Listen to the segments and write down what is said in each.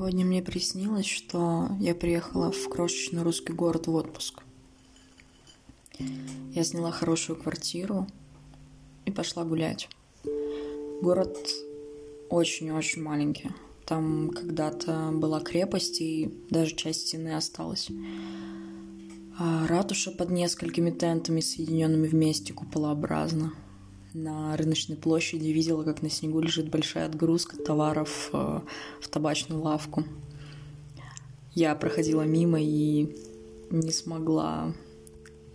Сегодня мне приснилось, что я приехала в крошечный русский город в отпуск. Я сняла хорошую квартиру и пошла гулять. Город очень-очень маленький. Там когда-то была крепость, и даже часть стены осталась. А ратуша под несколькими тентами, соединенными вместе куполообразно – на рыночной площади видела, как на снегу лежит большая отгрузка товаров э, в табачную лавку. Я проходила мимо и не смогла,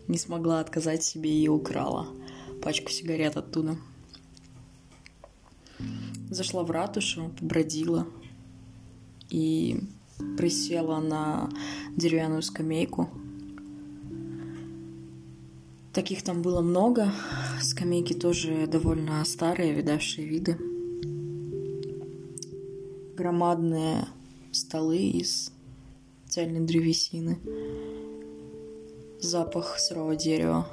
не смогла отказать себе и украла пачку сигарет оттуда. Зашла в ратушу, побродила и присела на деревянную скамейку – Таких там было много. Скамейки тоже довольно старые, видавшие виды. Громадные столы из цельной древесины. Запах сырого дерева.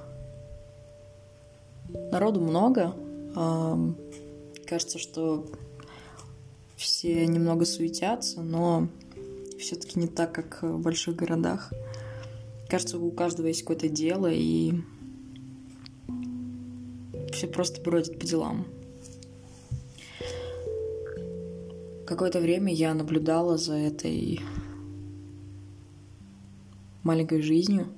Народу много. Кажется, что все немного суетятся, но все-таки не так, как в больших городах. Кажется, у каждого есть какое-то дело, и все просто бродят по делам. Какое-то время я наблюдала за этой маленькой жизнью,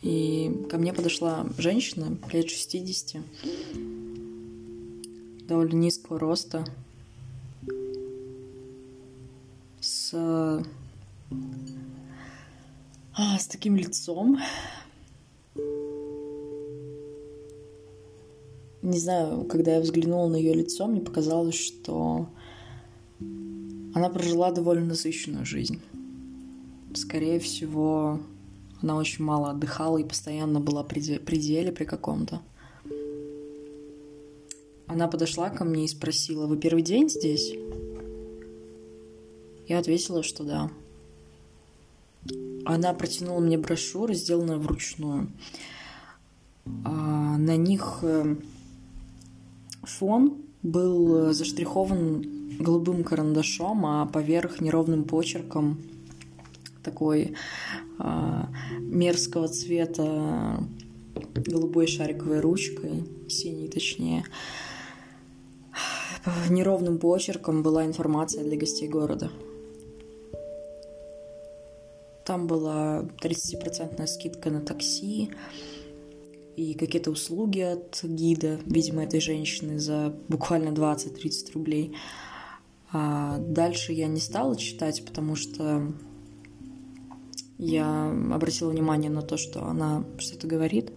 и ко мне подошла женщина лет 60, довольно низкого роста, с, а, с таким лицом, не знаю, когда я взглянула на ее лицо, мне показалось, что она прожила довольно насыщенную жизнь. Скорее всего, она очень мало отдыхала и постоянно была при пределе при каком-то. Она подошла ко мне и спросила, вы первый день здесь? Я ответила, что да. Она протянула мне брошюры, сделанные вручную. А на них э, Фон был э, заштрихован голубым карандашом, а поверх неровным почерком такой э, мерзкого цвета голубой шариковой ручкой, синей точнее. Неровным почерком была информация для гостей города. Там была 30% скидка на такси, и какие-то услуги от гида, видимо, этой женщины за буквально 20-30 рублей. А дальше я не стала читать, потому что я обратила внимание на то, что она что-то говорит.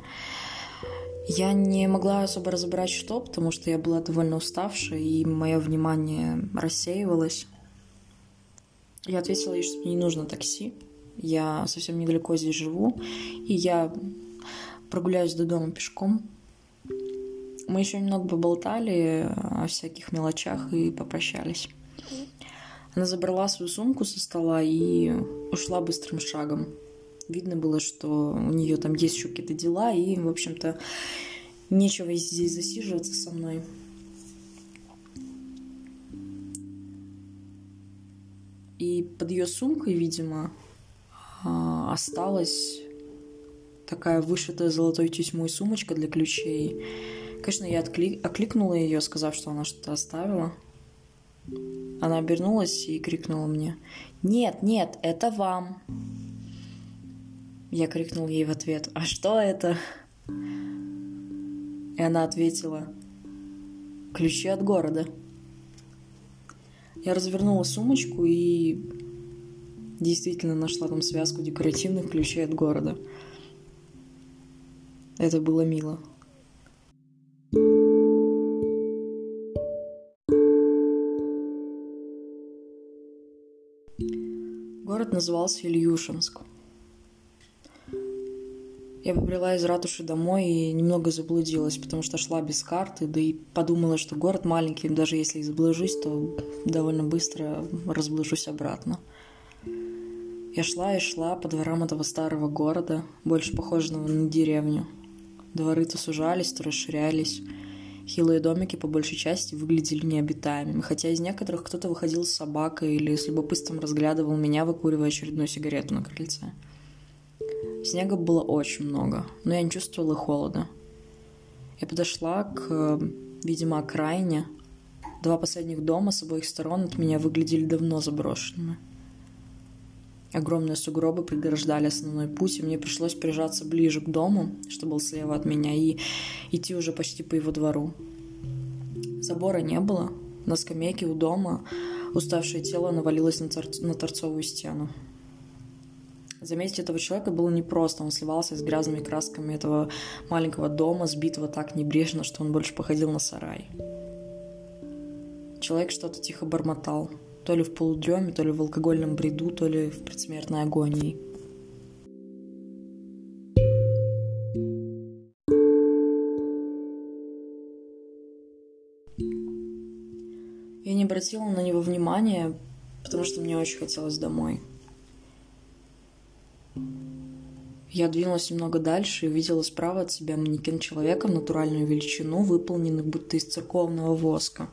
Я не могла особо разобрать, что, потому что я была довольно уставшая, и мое внимание рассеивалось. Я ответила ей, что мне не нужно такси. Я совсем недалеко здесь живу, и я прогуляюсь до дома пешком. Мы еще немного поболтали о всяких мелочах и попрощались. Она забрала свою сумку со стола и ушла быстрым шагом. Видно было, что у нее там есть еще какие-то дела, и, в общем-то, нечего здесь засиживаться со мной. И под ее сумкой, видимо, а, осталось такая вышитая золотой тесьмой сумочка для ключей. Конечно, я откли... окликнула ее, сказав, что она что-то оставила. Она обернулась и крикнула мне. «Нет, нет, это вам!» Я крикнул ей в ответ. «А что это?» И она ответила. «Ключи от города». Я развернула сумочку и действительно нашла там связку декоративных ключей от города – это было мило. Город назывался Ильюшинск. Я побрела из ратуши домой и немного заблудилась, потому что шла без карты, да и подумала, что город маленький, даже если и заблужусь, то довольно быстро разблужусь обратно. Я шла и шла по дворам этого старого города, больше похожего на деревню. Дворы то сужались, то расширялись. Хилые домики по большей части выглядели необитаемыми, хотя из некоторых кто-то выходил с собакой или с любопытством разглядывал меня, выкуривая очередную сигарету на крыльце. Снега было очень много, но я не чувствовала холода. Я подошла к, видимо, окраине. Два последних дома с обоих сторон от меня выглядели давно заброшенными. Огромные сугробы преграждали основной путь, и мне пришлось прижаться ближе к дому, что был слева от меня, и идти уже почти по его двору. Забора не было. На скамейке у дома уставшее тело навалилось на, тор- на торцовую стену. Заметить этого человека было непросто. Он сливался с грязными красками этого маленького дома, сбитого так небрежно, что он больше походил на сарай. Человек что-то тихо бормотал – то ли в полудреме, то ли в алкогольном бреду, то ли в предсмертной агонии. Я не обратила на него внимания, потому что мне очень хотелось домой. Я двинулась немного дальше и увидела справа от себя манекен человека в натуральную величину, выполненный будто из церковного воска.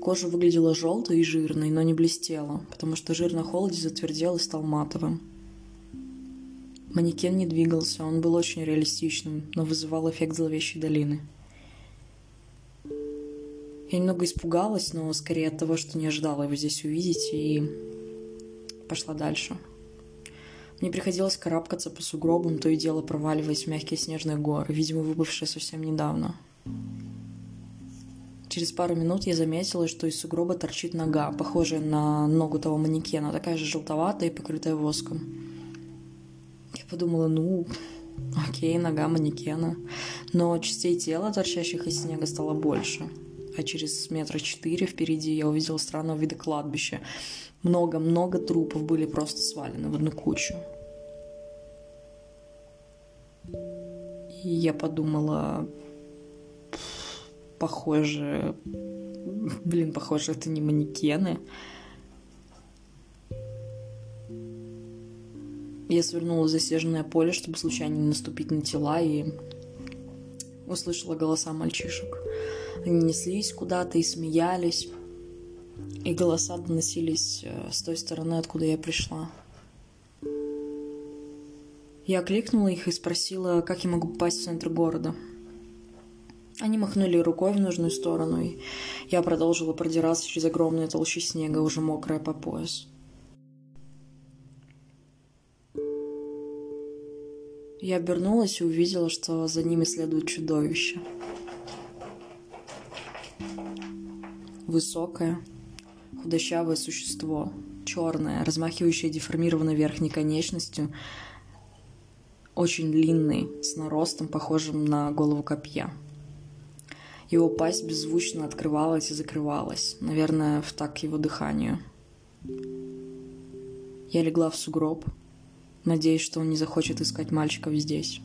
Кожа выглядела желтой и жирной, но не блестела, потому что жир на холоде затвердел и стал матовым. Манекен не двигался, он был очень реалистичным, но вызывал эффект зловещей долины. Я немного испугалась, но скорее от того, что не ожидала его здесь увидеть, и пошла дальше. Мне приходилось карабкаться по сугробам, то и дело проваливаясь в мягкие снежные горы, видимо, выпавшие совсем недавно. Через пару минут я заметила, что из сугроба торчит нога, похожая на ногу того манекена, такая же желтоватая и покрытая воском. Я подумала, ну, окей, нога манекена. Но частей тела, торчащих из снега, стало больше. А через метра четыре впереди я увидела странного вида кладбища. Много-много трупов были просто свалены в одну кучу. И я подумала, похоже... Блин, похоже, это не манекены. Я свернула в заснеженное поле, чтобы случайно не наступить на тела, и услышала голоса мальчишек. Они неслись куда-то и смеялись, и голоса доносились э, с той стороны, откуда я пришла. Я окликнула их и спросила, как я могу попасть в центр города – они махнули рукой в нужную сторону, и я продолжила продираться через огромные толщи снега, уже мокрая по пояс. Я обернулась и увидела, что за ними следует чудовище. Высокое, худощавое существо, черное, размахивающее деформированной верхней конечностью, очень длинный, с наростом, похожим на голову копья. Его пасть беззвучно открывалась и закрывалась, наверное, в так его дыханию. Я легла в сугроб, надеясь, что он не захочет искать мальчиков здесь.